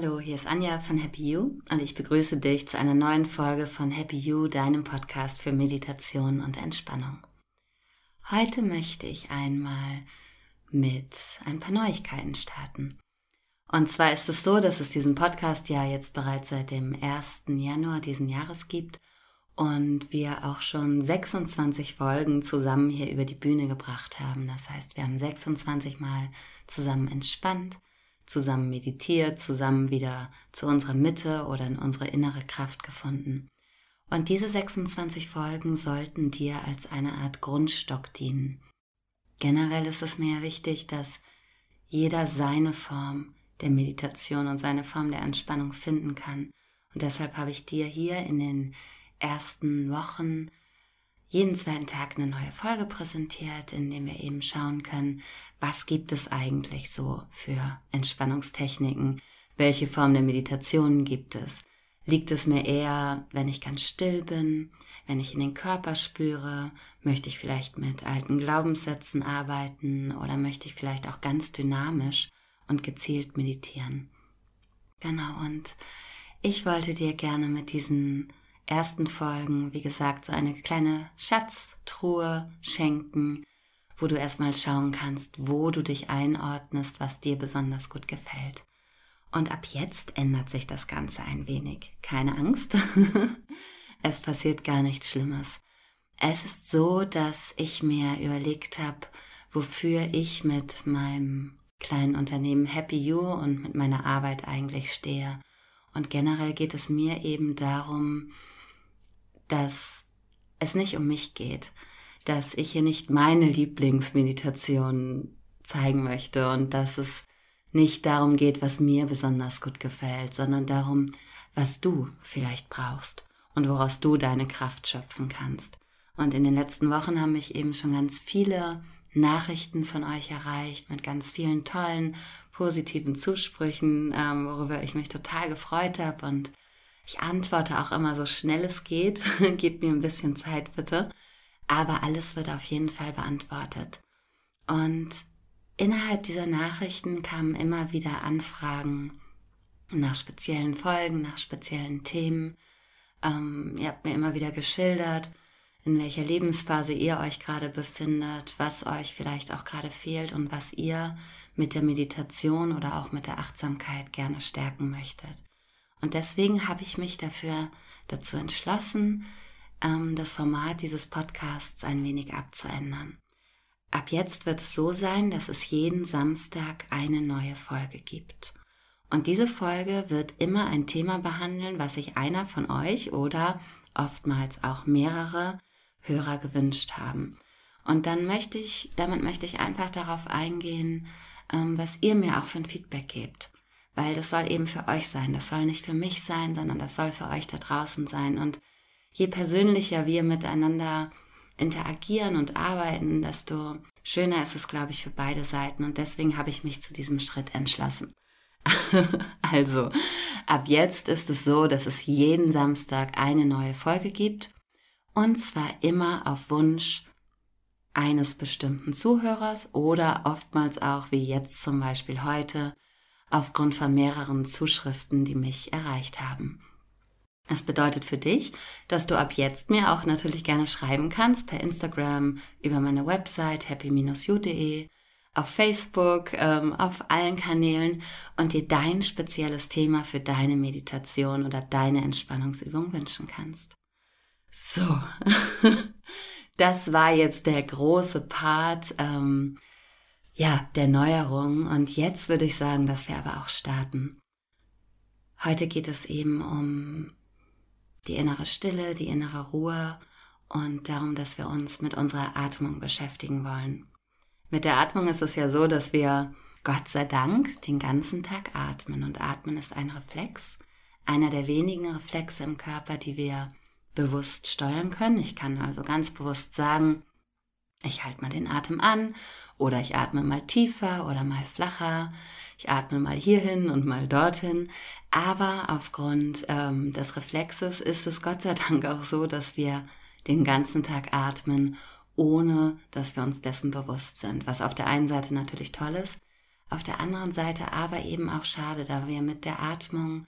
Hallo, hier ist Anja von Happy You und ich begrüße dich zu einer neuen Folge von Happy You, deinem Podcast für Meditation und Entspannung. Heute möchte ich einmal mit ein paar Neuigkeiten starten. Und zwar ist es so, dass es diesen Podcast ja jetzt bereits seit dem 1. Januar diesen Jahres gibt und wir auch schon 26 Folgen zusammen hier über die Bühne gebracht haben. Das heißt, wir haben 26 Mal zusammen entspannt, zusammen meditiert, zusammen wieder zu unserer Mitte oder in unsere innere Kraft gefunden. Und diese 26 Folgen sollten dir als eine Art Grundstock dienen. Generell ist es mir wichtig, dass jeder seine Form der Meditation und seine Form der Entspannung finden kann. Und deshalb habe ich dir hier in den ersten Wochen jeden zweiten Tag eine neue Folge präsentiert, in dem wir eben schauen können, was gibt es eigentlich so für Entspannungstechniken, welche Form der Meditation gibt es. Liegt es mir eher, wenn ich ganz still bin, wenn ich in den Körper spüre, möchte ich vielleicht mit alten Glaubenssätzen arbeiten oder möchte ich vielleicht auch ganz dynamisch und gezielt meditieren. Genau, und ich wollte dir gerne mit diesen ersten Folgen, wie gesagt, so eine kleine Schatztruhe schenken, wo du erstmal schauen kannst, wo du dich einordnest, was dir besonders gut gefällt. Und ab jetzt ändert sich das Ganze ein wenig. Keine Angst. es passiert gar nichts Schlimmes. Es ist so, dass ich mir überlegt habe, wofür ich mit meinem kleinen Unternehmen Happy You und mit meiner Arbeit eigentlich stehe. Und generell geht es mir eben darum, dass es nicht um mich geht, dass ich hier nicht meine Lieblingsmeditation zeigen möchte und dass es nicht darum geht, was mir besonders gut gefällt, sondern darum, was du vielleicht brauchst und woraus du deine Kraft schöpfen kannst. Und in den letzten Wochen haben mich eben schon ganz viele Nachrichten von euch erreicht mit ganz vielen tollen, positiven Zusprüchen, ähm, worüber ich mich total gefreut habe und ich antworte auch immer so schnell es geht. Gebt mir ein bisschen Zeit bitte. Aber alles wird auf jeden Fall beantwortet. Und innerhalb dieser Nachrichten kamen immer wieder Anfragen nach speziellen Folgen, nach speziellen Themen. Ähm, ihr habt mir immer wieder geschildert, in welcher Lebensphase ihr euch gerade befindet, was euch vielleicht auch gerade fehlt und was ihr mit der Meditation oder auch mit der Achtsamkeit gerne stärken möchtet. Und deswegen habe ich mich dafür dazu entschlossen, ähm, das Format dieses Podcasts ein wenig abzuändern. Ab jetzt wird es so sein, dass es jeden Samstag eine neue Folge gibt. Und diese Folge wird immer ein Thema behandeln, was sich einer von euch oder oftmals auch mehrere Hörer gewünscht haben. Und dann möchte ich, damit möchte ich einfach darauf eingehen, ähm, was ihr mir auch für ein Feedback gebt weil das soll eben für euch sein. Das soll nicht für mich sein, sondern das soll für euch da draußen sein. Und je persönlicher wir miteinander interagieren und arbeiten, desto schöner ist es, glaube ich, für beide Seiten. Und deswegen habe ich mich zu diesem Schritt entschlossen. also, ab jetzt ist es so, dass es jeden Samstag eine neue Folge gibt. Und zwar immer auf Wunsch eines bestimmten Zuhörers oder oftmals auch, wie jetzt zum Beispiel heute, aufgrund von mehreren Zuschriften, die mich erreicht haben. Das bedeutet für dich, dass du ab jetzt mir auch natürlich gerne schreiben kannst per Instagram, über meine Website happy-you.de, auf Facebook, ähm, auf allen Kanälen und dir dein spezielles Thema für deine Meditation oder deine Entspannungsübung wünschen kannst. So, das war jetzt der große Part. Ähm, ja, der Neuerung. Und jetzt würde ich sagen, dass wir aber auch starten. Heute geht es eben um die innere Stille, die innere Ruhe und darum, dass wir uns mit unserer Atmung beschäftigen wollen. Mit der Atmung ist es ja so, dass wir Gott sei Dank den ganzen Tag atmen und atmen ist ein Reflex, einer der wenigen Reflexe im Körper, die wir bewusst steuern können. Ich kann also ganz bewusst sagen, ich halte mal den Atem an oder ich atme mal tiefer oder mal flacher. Ich atme mal hierhin und mal dorthin. Aber aufgrund ähm, des Reflexes ist es Gott sei Dank auch so, dass wir den ganzen Tag atmen, ohne dass wir uns dessen bewusst sind. Was auf der einen Seite natürlich toll ist, Auf der anderen Seite aber eben auch schade, da wir mit der Atmung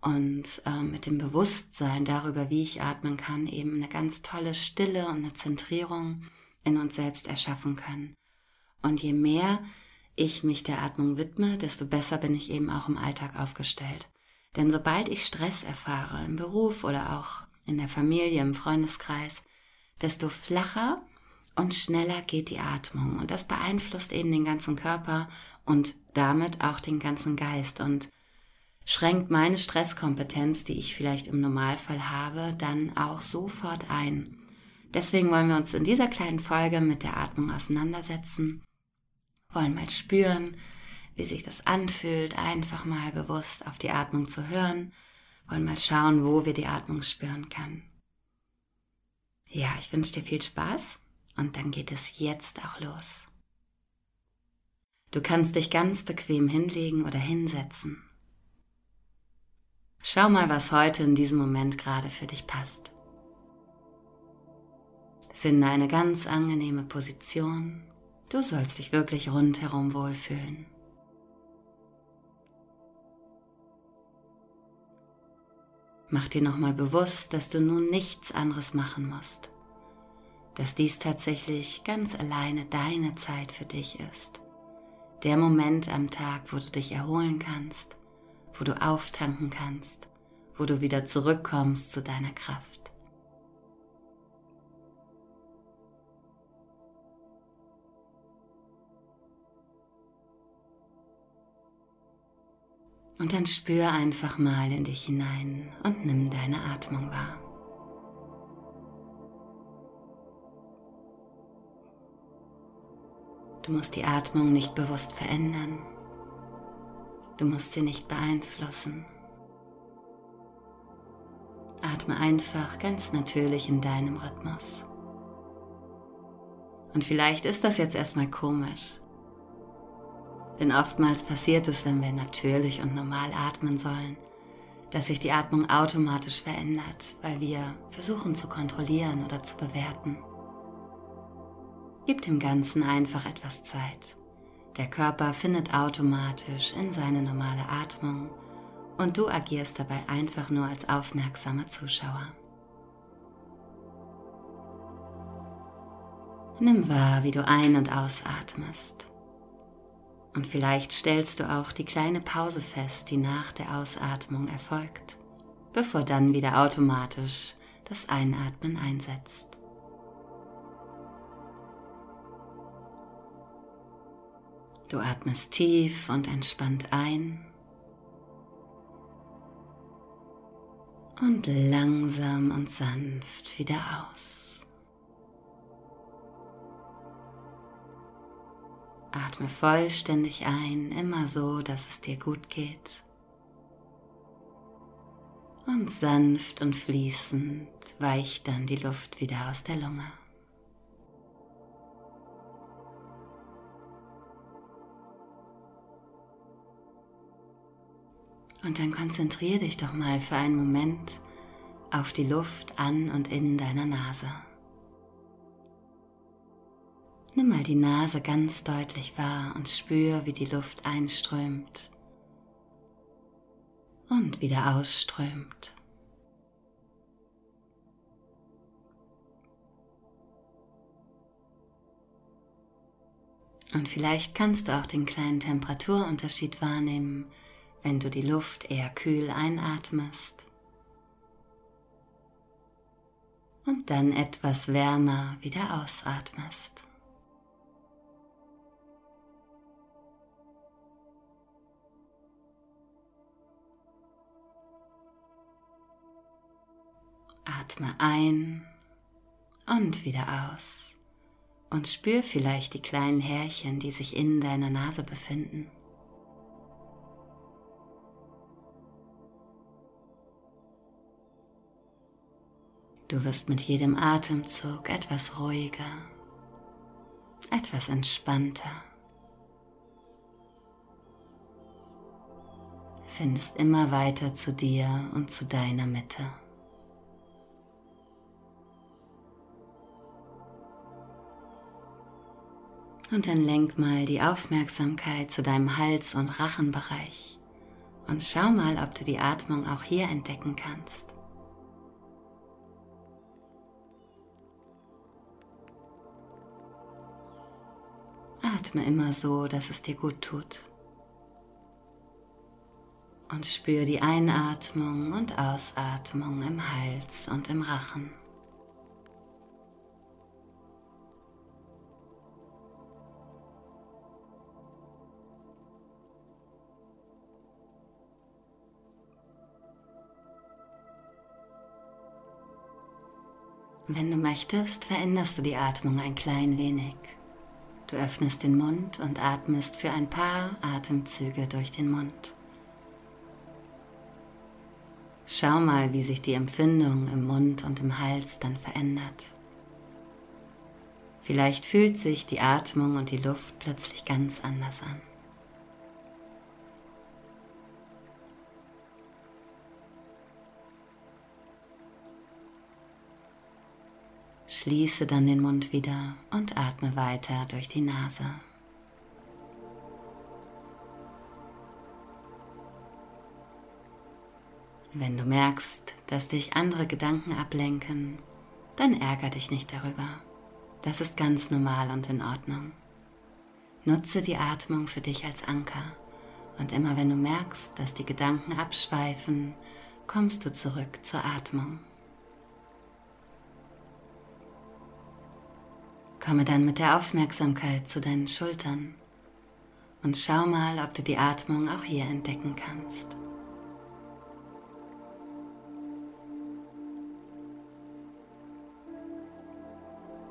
und äh, mit dem Bewusstsein darüber, wie ich atmen kann, eben eine ganz tolle Stille und eine Zentrierung in uns selbst erschaffen können. Und je mehr ich mich der Atmung widme, desto besser bin ich eben auch im Alltag aufgestellt. Denn sobald ich Stress erfahre, im Beruf oder auch in der Familie, im Freundeskreis, desto flacher und schneller geht die Atmung. Und das beeinflusst eben den ganzen Körper und damit auch den ganzen Geist und schränkt meine Stresskompetenz, die ich vielleicht im Normalfall habe, dann auch sofort ein. Deswegen wollen wir uns in dieser kleinen Folge mit der Atmung auseinandersetzen, wollen mal spüren, wie sich das anfühlt, einfach mal bewusst auf die Atmung zu hören, wollen mal schauen, wo wir die Atmung spüren können. Ja, ich wünsche dir viel Spaß und dann geht es jetzt auch los. Du kannst dich ganz bequem hinlegen oder hinsetzen. Schau mal, was heute in diesem Moment gerade für dich passt. Finde eine ganz angenehme Position. Du sollst dich wirklich rundherum wohlfühlen. Mach dir nochmal bewusst, dass du nun nichts anderes machen musst dass dies tatsächlich ganz alleine deine Zeit für dich ist. Der Moment am Tag, wo du dich erholen kannst, wo du auftanken kannst, wo du wieder zurückkommst zu deiner Kraft. Und dann spür einfach mal in dich hinein und nimm deine Atmung wahr. Du musst die Atmung nicht bewusst verändern. Du musst sie nicht beeinflussen. Atme einfach ganz natürlich in deinem Rhythmus. Und vielleicht ist das jetzt erstmal komisch. Denn oftmals passiert es, wenn wir natürlich und normal atmen sollen, dass sich die Atmung automatisch verändert, weil wir versuchen zu kontrollieren oder zu bewerten. Gib dem Ganzen einfach etwas Zeit. Der Körper findet automatisch in seine normale Atmung und du agierst dabei einfach nur als aufmerksamer Zuschauer. Nimm wahr, wie du ein- und ausatmest. Und vielleicht stellst du auch die kleine Pause fest, die nach der Ausatmung erfolgt, bevor dann wieder automatisch das Einatmen einsetzt. Du atmest tief und entspannt ein und langsam und sanft wieder aus. Atme vollständig ein, immer so, dass es dir gut geht. Und sanft und fließend weicht dann die Luft wieder aus der Lunge. Und dann konzentriere dich doch mal für einen Moment auf die Luft an und in deiner Nase. Nimm mal die Nase ganz deutlich wahr und spür, wie die Luft einströmt und wieder ausströmt. Und vielleicht kannst du auch den kleinen Temperaturunterschied wahrnehmen wenn du die Luft eher kühl einatmest und dann etwas wärmer wieder ausatmest. Atme ein und wieder aus und spür vielleicht die kleinen Härchen, die sich in deiner Nase befinden. Du wirst mit jedem Atemzug etwas ruhiger, etwas entspannter. Findest immer weiter zu dir und zu deiner Mitte. Und dann lenk mal die Aufmerksamkeit zu deinem Hals- und Rachenbereich und schau mal, ob du die Atmung auch hier entdecken kannst. Atme immer so, dass es dir gut tut. Und spür die Einatmung und Ausatmung im Hals und im Rachen. Wenn du möchtest, veränderst du die Atmung ein klein wenig. Du öffnest den Mund und atmest für ein paar Atemzüge durch den Mund. Schau mal, wie sich die Empfindung im Mund und im Hals dann verändert. Vielleicht fühlt sich die Atmung und die Luft plötzlich ganz anders an. Schließe dann den Mund wieder und atme weiter durch die Nase. Wenn du merkst, dass dich andere Gedanken ablenken, dann ärger dich nicht darüber. Das ist ganz normal und in Ordnung. Nutze die Atmung für dich als Anker und immer wenn du merkst, dass die Gedanken abschweifen, kommst du zurück zur Atmung. Komme dann mit der Aufmerksamkeit zu deinen Schultern und schau mal, ob du die Atmung auch hier entdecken kannst.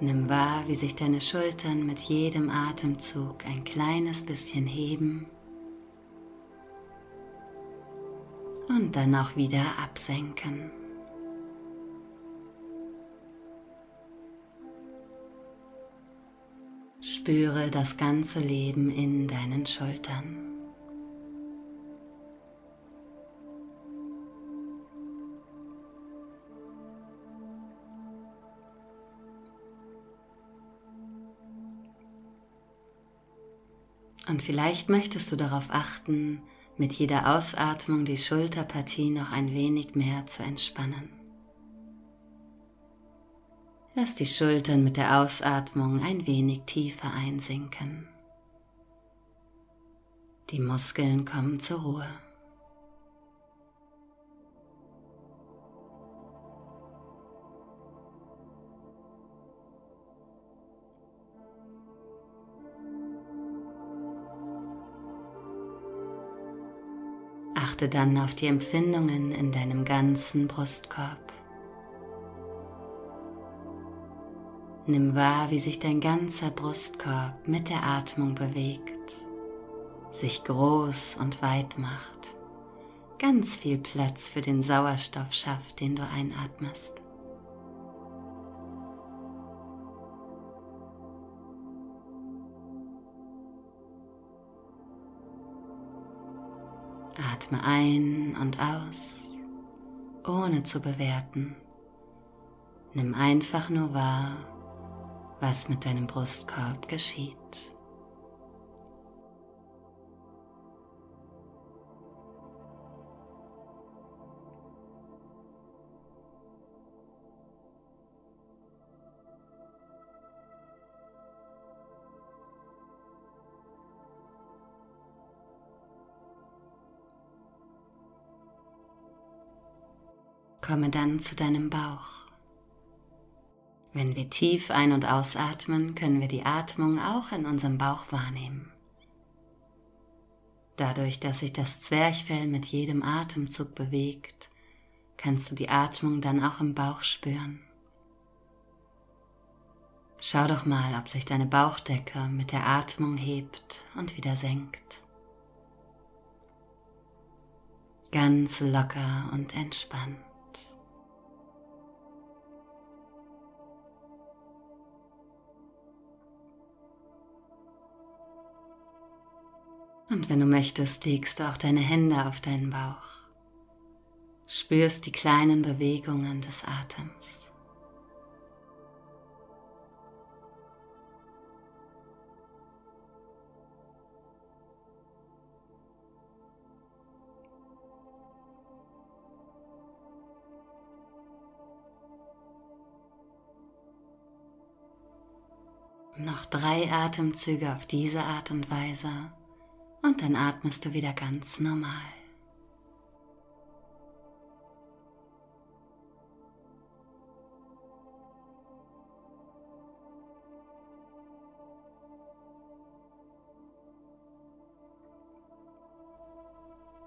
Nimm wahr, wie sich deine Schultern mit jedem Atemzug ein kleines bisschen heben und dann auch wieder absenken. Spüre das ganze Leben in deinen Schultern. Und vielleicht möchtest du darauf achten, mit jeder Ausatmung die Schulterpartie noch ein wenig mehr zu entspannen. Lass die Schultern mit der Ausatmung ein wenig tiefer einsinken. Die Muskeln kommen zur Ruhe. Achte dann auf die Empfindungen in deinem ganzen Brustkorb. Nimm wahr, wie sich dein ganzer Brustkorb mit der Atmung bewegt, sich groß und weit macht, ganz viel Platz für den Sauerstoff schafft, den du einatmest. Atme ein und aus, ohne zu bewerten. Nimm einfach nur wahr, was mit deinem Brustkorb geschieht. Komme dann zu deinem Bauch. Wenn wir tief ein- und ausatmen, können wir die Atmung auch in unserem Bauch wahrnehmen. Dadurch, dass sich das Zwerchfell mit jedem Atemzug bewegt, kannst du die Atmung dann auch im Bauch spüren. Schau doch mal, ob sich deine Bauchdecke mit der Atmung hebt und wieder senkt. Ganz locker und entspannt. Und wenn du möchtest, legst du auch deine Hände auf deinen Bauch. Spürst die kleinen Bewegungen des Atems. Noch drei Atemzüge auf diese Art und Weise und dann atmest du wieder ganz normal.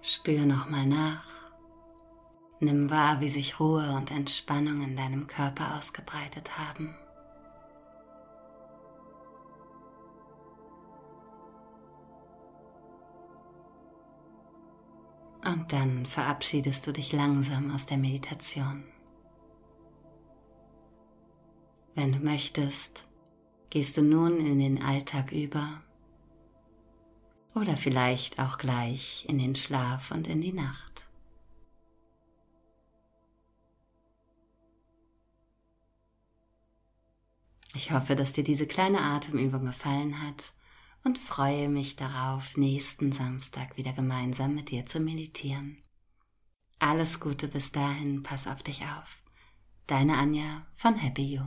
Spür nochmal nach. Nimm wahr, wie sich Ruhe und Entspannung in deinem Körper ausgebreitet haben. Und dann verabschiedest du dich langsam aus der Meditation. Wenn du möchtest, gehst du nun in den Alltag über oder vielleicht auch gleich in den Schlaf und in die Nacht. Ich hoffe, dass dir diese kleine Atemübung gefallen hat und freue mich darauf, nächsten Samstag wieder gemeinsam mit dir zu meditieren. Alles Gute bis dahin, pass auf dich auf. Deine Anja von Happy You.